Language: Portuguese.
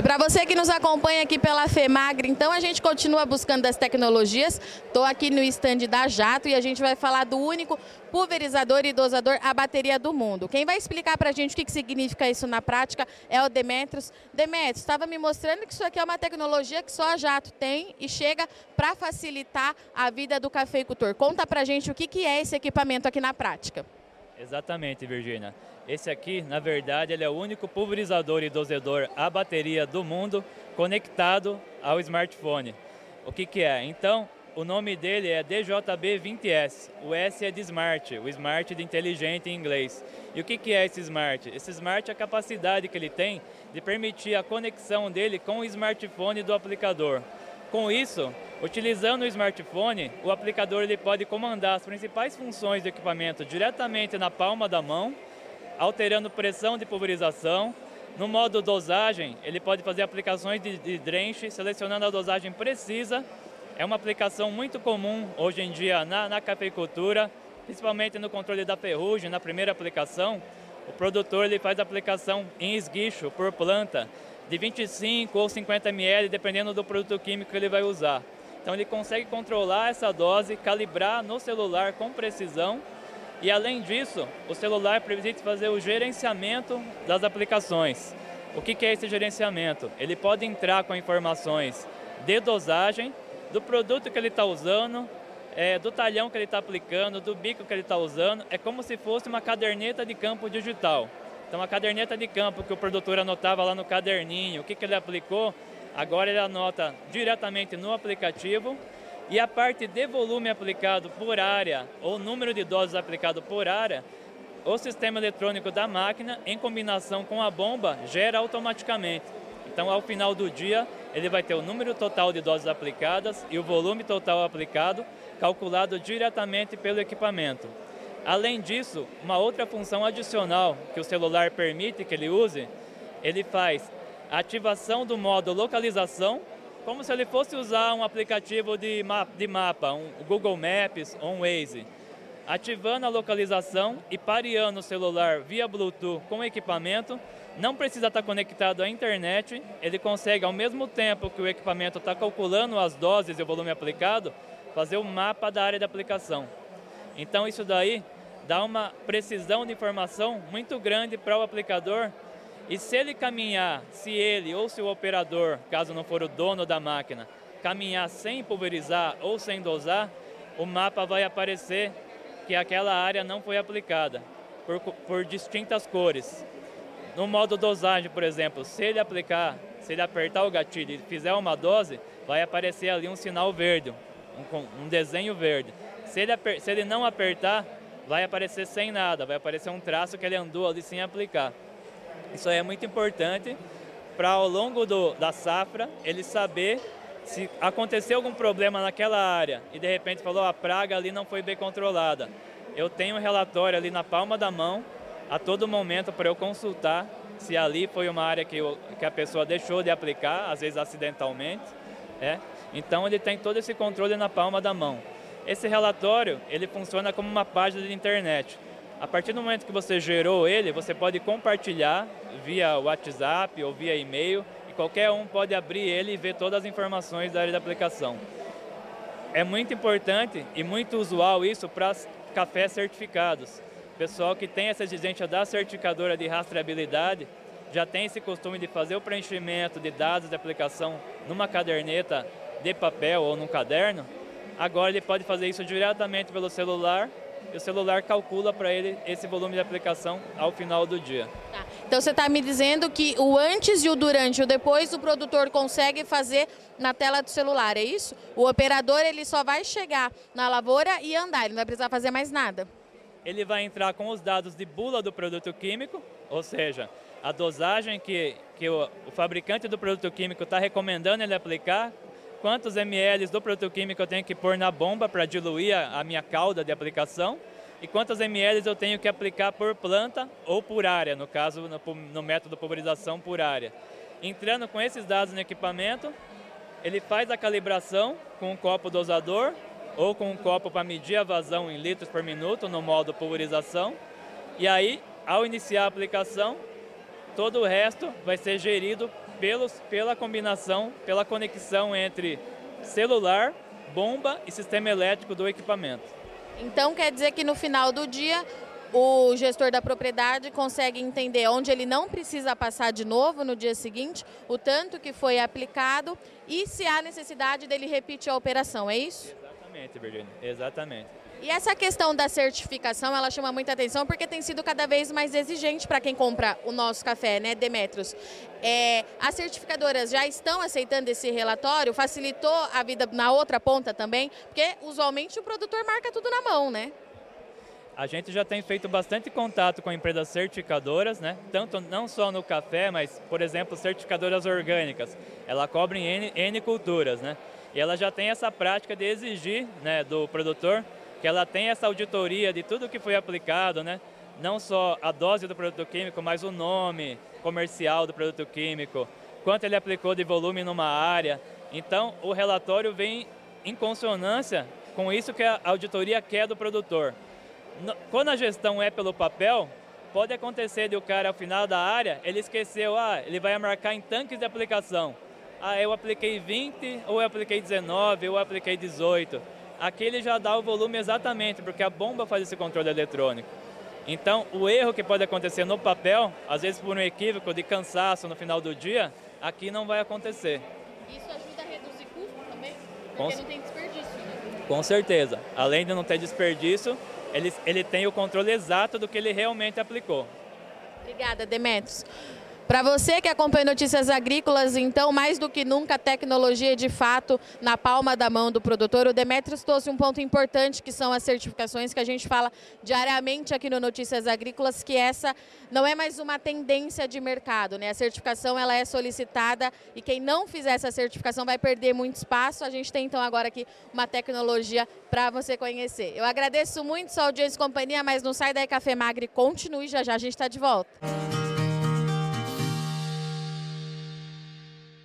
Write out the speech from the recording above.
E para você que nos acompanha aqui pela FEMAGRE, então a gente continua buscando as tecnologias. Estou aqui no estande da Jato e a gente vai falar do único pulverizador e dosador a bateria do mundo. Quem vai explicar para a gente o que, que significa isso na prática é o Demetrios. Demetrios, estava me mostrando que isso aqui é uma tecnologia que só a Jato tem e chega para facilitar a vida do cafeicultor. Conta para a gente o que, que é esse equipamento aqui na prática. Exatamente, Virginia. Esse aqui, na verdade, ele é o único pulverizador e dosador a bateria do mundo conectado ao smartphone. O que, que é? Então, o nome dele é DJB20S. O S é de Smart, o Smart de inteligente em inglês. E o que, que é esse Smart? Esse Smart é a capacidade que ele tem de permitir a conexão dele com o smartphone do aplicador. Com isso, utilizando o smartphone, o aplicador ele pode comandar as principais funções do equipamento diretamente na palma da mão, alterando pressão de pulverização. No modo dosagem, ele pode fazer aplicações de, de drenche, selecionando a dosagem precisa é uma aplicação muito comum hoje em dia na, na cafeicultura, principalmente no controle da ferrugem, na primeira aplicação. O produtor ele faz aplicação em esguicho por planta de 25 ou 50 ml, dependendo do produto químico que ele vai usar. Então ele consegue controlar essa dose, calibrar no celular com precisão e além disso, o celular permite fazer o gerenciamento das aplicações. O que é esse gerenciamento? Ele pode entrar com informações de dosagem do produto que ele está usando, é, do talhão que ele está aplicando, do bico que ele está usando. É como se fosse uma caderneta de campo digital. Então, a caderneta de campo que o produtor anotava lá no caderninho, o que, que ele aplicou, agora ele anota diretamente no aplicativo. E a parte de volume aplicado por área, ou número de doses aplicado por área, o sistema eletrônico da máquina, em combinação com a bomba, gera automaticamente. Então, ao final do dia, ele vai ter o número total de doses aplicadas e o volume total aplicado, calculado diretamente pelo equipamento. Além disso, uma outra função adicional que o celular permite que ele use, ele faz ativação do modo localização, como se ele fosse usar um aplicativo de, de mapa, um Google Maps ou um Waze. Ativando a localização e pareando o celular via Bluetooth com o equipamento, não precisa estar conectado à internet, ele consegue, ao mesmo tempo que o equipamento está calculando as doses e o volume aplicado, fazer o um mapa da área de aplicação. Então, isso daí dá uma precisão de informação muito grande para o aplicador. E se ele caminhar, se ele ou se o operador, caso não for o dono da máquina, caminhar sem pulverizar ou sem dosar, o mapa vai aparecer que aquela área não foi aplicada por, por distintas cores. No modo dosagem, por exemplo, se ele aplicar, se ele apertar o gatilho e fizer uma dose, vai aparecer ali um sinal verde, um, um desenho verde. Se ele, se ele não apertar, vai aparecer sem nada, vai aparecer um traço que ele andou ali sem aplicar. Isso aí é muito importante para ao longo do, da safra ele saber se aconteceu algum problema naquela área e de repente falou a praga ali não foi bem controlada. Eu tenho um relatório ali na palma da mão a todo momento para eu consultar se ali foi uma área que, eu, que a pessoa deixou de aplicar, às vezes acidentalmente. É? Então ele tem todo esse controle na palma da mão. Esse relatório ele funciona como uma página de internet. A partir do momento que você gerou ele, você pode compartilhar via WhatsApp ou via e-mail e qualquer um pode abrir ele e ver todas as informações da área de aplicação. É muito importante e muito usual isso para cafés certificados pessoal que tem essa exigência da certificadora de rastreabilidade já tem esse costume de fazer o preenchimento de dados de aplicação numa caderneta de papel ou num caderno, agora ele pode fazer isso diretamente pelo celular e o celular calcula para ele esse volume de aplicação ao final do dia. Tá. Então você está me dizendo que o antes e o durante e o depois o produtor consegue fazer na tela do celular, é isso? O operador ele só vai chegar na lavoura e andar, ele não vai precisar fazer mais nada ele vai entrar com os dados de bula do produto químico, ou seja, a dosagem que, que o, o fabricante do produto químico está recomendando ele aplicar, quantos ml do produto químico eu tenho que pôr na bomba para diluir a, minha cauda de aplicação e quantos ml eu tenho que aplicar por planta ou por área, no caso no, no método pulverização por área. Entrando com esses dados no equipamento, ele faz a calibração com um copo dosador ou com um copo para medir a vazão em litros por minuto no modo pulverização. E aí, ao iniciar a aplicação, todo o resto vai ser gerido pelos, pela combinação, pela conexão entre celular, bomba e sistema elétrico do equipamento. Então quer dizer que no final do dia o gestor da propriedade consegue entender onde ele não precisa passar de novo no dia seguinte, o tanto que foi aplicado e se há necessidade dele repetir a operação, é isso? Exatamente, Virginia, exatamente. E essa questão da certificação, ela chama muita atenção porque tem sido cada vez mais exigente para quem compra o nosso café, né, Demetros? É, as certificadoras já estão aceitando esse relatório? Facilitou a vida na outra ponta também? Porque usualmente o produtor marca tudo na mão, né? A gente já tem feito bastante contato com empresas certificadoras, né? tanto não só no café, mas, por exemplo, certificadoras orgânicas. Ela cobre N, N culturas, né? E ela já tem essa prática de exigir né, do produtor que ela tenha essa auditoria de tudo que foi aplicado, né? não só a dose do produto químico, mas o nome comercial do produto químico, quanto ele aplicou de volume numa área. Então, o relatório vem em consonância com isso que a auditoria quer do produtor quando a gestão é pelo papel, pode acontecer de o cara ao final da área, ele esqueceu, ah, ele vai marcar em tanques de aplicação. Ah, eu apliquei 20, ou eu apliquei 19, ou eu apliquei 18. Aqui ele já dá o volume exatamente, porque a bomba faz esse controle eletrônico. Então, o erro que pode acontecer no papel, às vezes por um equívoco de cansaço no final do dia, aqui não vai acontecer. Isso ajuda a reduzir custo também? Porque Com... não tem desperdício, né? Com certeza. Além de não ter desperdício, ele, ele tem o controle exato do que ele realmente aplicou. Obrigada, Demetrios. Para você que acompanha Notícias Agrícolas, então, mais do que nunca, a tecnologia de fato na palma da mão do produtor. O Demetrios trouxe um ponto importante, que são as certificações, que a gente fala diariamente aqui no Notícias Agrícolas, que essa não é mais uma tendência de mercado. Né? A certificação ela é solicitada e quem não fizer essa certificação vai perder muito espaço. A gente tem, então, agora aqui uma tecnologia para você conhecer. Eu agradeço muito sua audiência e companhia, mas não sai daí Café Magre, continue, já já a gente está de volta.